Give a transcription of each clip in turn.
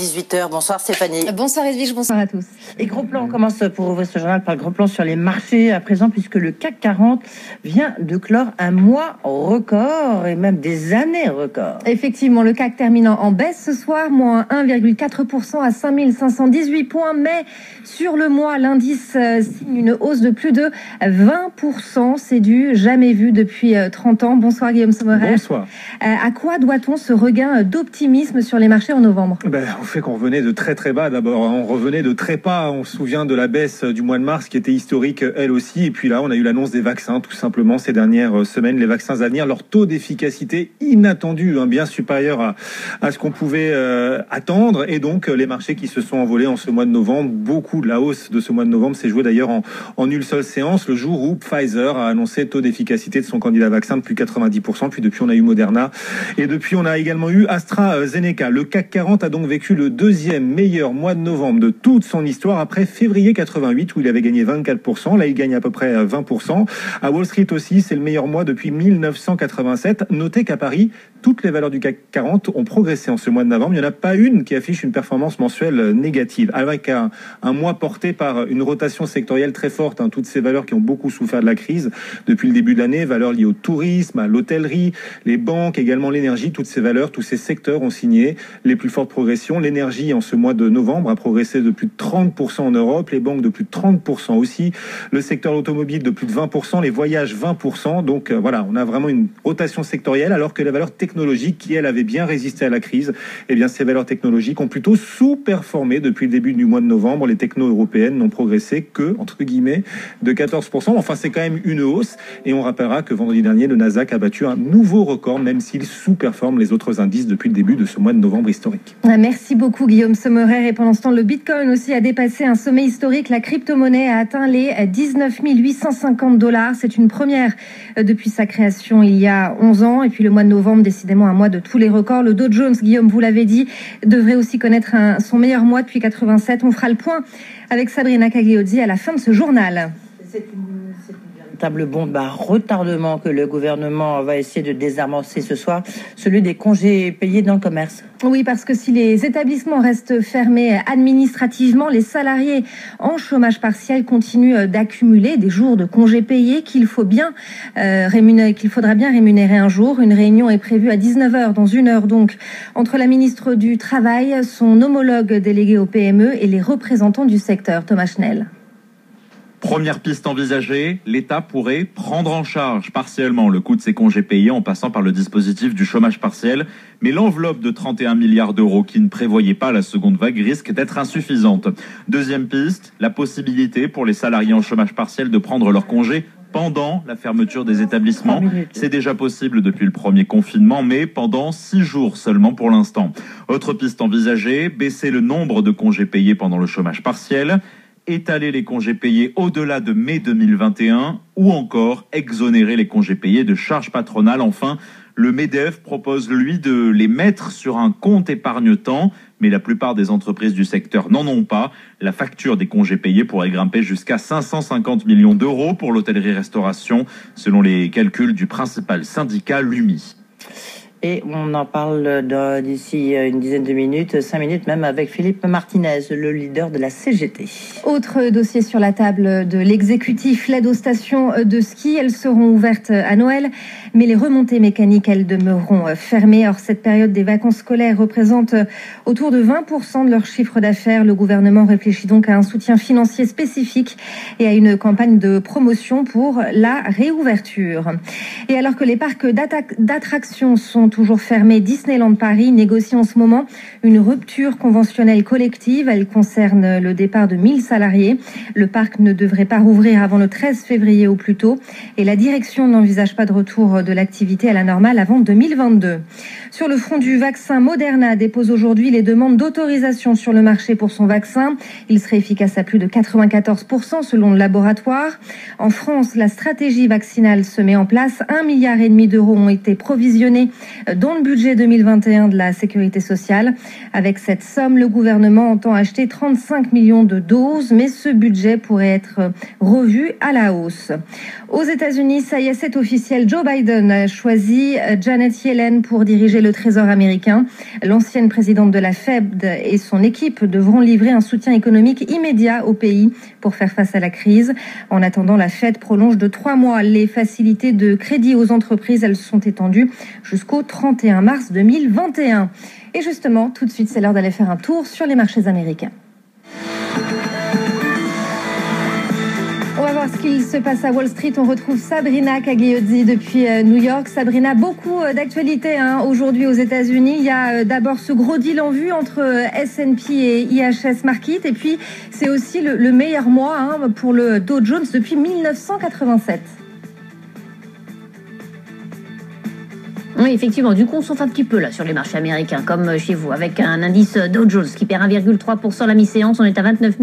18h. Bonsoir Stéphanie. Bonsoir Edwige, bonsoir à tous. Et gros plan, on commence pour ouvrir ce journal par le gros plan sur les marchés à présent, puisque le CAC 40 vient de clore un mois record et même des années record. Effectivement, le CAC terminant en baisse ce soir, moins 1,4% à 5518 points, mais sur le mois, l'indice euh, signe une hausse de plus de 20%. C'est du jamais vu depuis 30 euh, ans. Bonsoir Guillaume Sommerer. Bonsoir. Euh, à quoi doit-on ce regain d'optimisme sur les marchés en novembre? Ben, On fait qu'on revenait de très très bas d'abord. On revenait de très bas. On se souvient de la baisse du mois de mars qui était historique elle aussi. Et puis là, on a eu l'annonce des vaccins tout simplement ces dernières semaines. Les vaccins à venir, leur taux d'efficacité inattendu, hein, bien supérieur à, ce qu'on pouvait euh, attendre. Et donc les marchés qui se sont envolés en ce mois de novembre. Beaucoup de la hausse de ce mois de novembre s'est jouée d'ailleurs en, une seule séance, le jour où Pfizer a annoncé taux d'efficacité de son candidat vaccin de plus 90%. Puis depuis, on a eu Moderna. Et depuis, on a également eu AstraZeneca. Le CAC 40 a donc vécu le deuxième meilleur mois de novembre de toute son histoire après février 88 où il avait gagné 24%. Là, il gagne à peu près 20%. À Wall Street aussi, c'est le meilleur mois depuis 1987. Notez qu'à Paris, toutes les valeurs du CAC 40 ont progressé en ce mois de novembre. Il n'y en a pas une qui affiche une performance mensuelle négative. Avec un, mois porté par une rotation sectorielle très forte, hein, toutes ces valeurs qui ont beaucoup souffert de la crise depuis le début de l'année, valeurs liées au tourisme, à l'hôtellerie, les banques, également l'énergie, toutes ces valeurs, tous ces secteurs ont signé les plus fortes progression. En ce mois de novembre, a progressé de plus de 30% en Europe, les banques de plus de 30% aussi, le secteur automobile de plus de 20%, les voyages 20%. Donc euh, voilà, on a vraiment une rotation sectorielle, alors que les valeurs technologiques, qui elles avaient bien résisté à la crise, eh bien ces valeurs technologiques ont plutôt sous-performé depuis le début du mois de novembre. Les techno européennes n'ont progressé que, entre guillemets, de 14%. Enfin, c'est quand même une hausse. Et on rappellera que vendredi dernier, le Nasdaq a battu un nouveau record, même s'il sous-performe les autres indices depuis le début de ce mois de novembre historique. Merci beaucoup Guillaume Sommerer. Et pendant ce temps, le Bitcoin aussi a dépassé un sommet historique. La crypto-monnaie a atteint les 19 850 dollars. C'est une première euh, depuis sa création il y a 11 ans. Et puis le mois de novembre, décidément un mois de tous les records. Le Dow Jones, Guillaume, vous l'avez dit, devrait aussi connaître son meilleur mois depuis 87. On fera le point avec Sabrina Cagliozzi à la fin de ce journal. C'est une, véritable bombe à retardement que le gouvernement va essayer de désamorcer ce soir, celui des congés payés dans le commerce. Oui, parce que si les établissements restent fermés administrativement, les salariés en chômage partiel continuent d'accumuler des jours de congés payés qu'il faut bien euh, rémunérer, qu'il faudra bien rémunérer un jour. Une réunion est prévue à 19h, dans une heure donc, entre la ministre du Travail, son homologue délégué au PME et les représentants du secteur. Thomas Schnell. Première piste envisagée, l'État pourrait prendre en charge partiellement le coût de ses congés payés en passant par le dispositif du chômage partiel, mais l'enveloppe de 31 milliards d'euros qui ne prévoyait pas la seconde vague risque d'être insuffisante. Deuxième piste, la possibilité pour les salariés en chômage partiel de prendre leurs congés pendant la fermeture des établissements. C'est déjà possible depuis le premier confinement, mais pendant six jours seulement pour l'instant. Autre piste envisagée, baisser le nombre de congés payés pendant le chômage partiel étaler les congés payés au-delà de mai 2021 ou encore exonérer les congés payés de charges patronales. Enfin, le MEDEF propose, lui, de les mettre sur un compte épargne-temps, mais la plupart des entreprises du secteur n'en ont pas. La facture des congés payés pourrait grimper jusqu'à 550 millions d'euros pour l'hôtellerie-restauration, selon les calculs du principal syndicat LUMI. Et on en parle d'ici une dizaine de minutes, cinq minutes même, avec Philippe Martinez, le leader de la CGT. Autre dossier sur la table de l'exécutif, l'aide aux stations de ski. Elles seront ouvertes à Noël, mais les remontées mécaniques, elles demeureront fermées. Or, cette période des vacances scolaires représente autour de 20% de leur chiffre d'affaires. Le gouvernement réfléchit donc à un soutien financier spécifique et à une campagne de promotion pour la réouverture. Et alors que les parcs d'attractions sont toujours fermé. Disneyland Paris négocie en ce moment une rupture conventionnelle collective. Elle concerne le départ de 1000 salariés. Le parc ne devrait pas rouvrir avant le 13 février au plus tôt. Et la direction n'envisage pas de retour de l'activité à la normale avant 2022. Sur le front du vaccin, Moderna dépose aujourd'hui les demandes d'autorisation sur le marché pour son vaccin. Il serait efficace à plus de 94% selon le laboratoire. En France, la stratégie vaccinale se met en place. Un milliard d'euros ont été provisionnés dans le budget 2021 de la sécurité sociale. Avec cette somme, le gouvernement entend acheter 35 millions de doses, mais ce budget pourrait être revu à la hausse. Aux États-Unis, ça y est, c'est officiel. Joe Biden a choisi Janet Yellen pour diriger le Trésor américain. L'ancienne présidente de la Fed et son équipe devront livrer un soutien économique immédiat au pays pour faire face à la crise. En attendant, la Fed prolonge de trois mois les facilités de crédit aux entreprises. Elles sont étendues jusqu'au 31 mars 2021. Et justement, tout de suite, c'est l'heure d'aller faire un tour sur les marchés américains. On va voir ce qu'il se passe à Wall Street. On retrouve Sabrina Cagliozzi depuis euh, New York. Sabrina, beaucoup euh, d'actualités hein, aujourd'hui aux États-Unis. Il y a euh, d'abord ce gros deal en vue entre S&P et IHS Market. Et puis, c'est aussi le, meilleur mois hein, pour le Dow Jones depuis 1987. Effectivement. Du coup, on s'en un petit peu là sur les marchés américains, comme euh, chez vous, avec un indice euh, Dow Jones qui perd 1,3% la mi-séance. On est à 29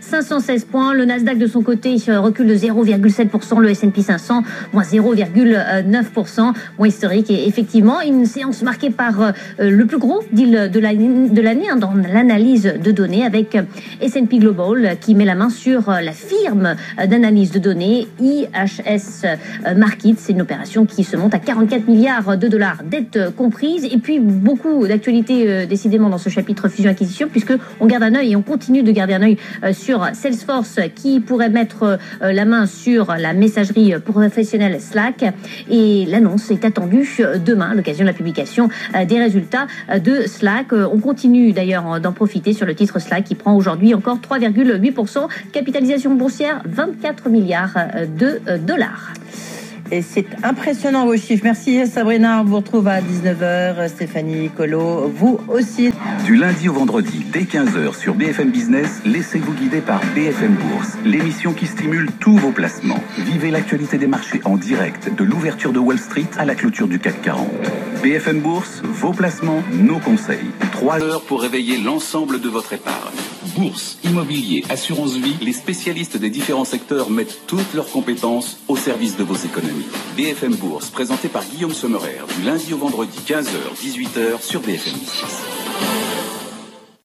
516 points. Le Nasdaq de son côté recule de 0,7%. Le S&P 500 moins 0,9%. Moins historique. Et effectivement, une séance marquée par euh, le plus gros deal de l'année hein, dans l'analyse de données avec S&P Global qui met la main sur la firme d'analyse de données IHS Markit. C'est une opération qui se monte à 44 milliards de dollars dette comprise. Et puis beaucoup d'actualités euh, décidément dans ce chapitre fusion-acquisition, puisque on garde un œil et on continue de garder un œil euh, sur Salesforce qui pourrait mettre euh, la main sur la messagerie professionnelle Slack. Et l'annonce est attendue demain, à l'occasion de la publication des résultats de Slack. On continue d'ailleurs d'en profiter sur le titre Slack qui prend aujourd'hui encore 3,8%. Capitalisation boursière 24 milliards de dollars. Et c'est impressionnant vos chiffres. Merci Sabrina. On vous retrouve à 19h. Stéphanie, Colo, vous aussi. Du lundi au vendredi, dès 15h sur BFM Business, laissez-vous guider par BFM Bourse, l'émission qui stimule tous vos placements. Vivez l'actualité des marchés en direct de l'ouverture de Wall Street à la clôture du CAC 40. BFM Bourse, vos placements, nos conseils. Trois heures pour réveiller l'ensemble de votre épargne. Bourse, immobilier, assurance vie, les spécialistes des différents secteurs mettent toutes leurs compétences au service de vos économies. BFM Bourse, présenté par Guillaume Sommerer, du lundi au vendredi 15h, 18h sur BFM Business.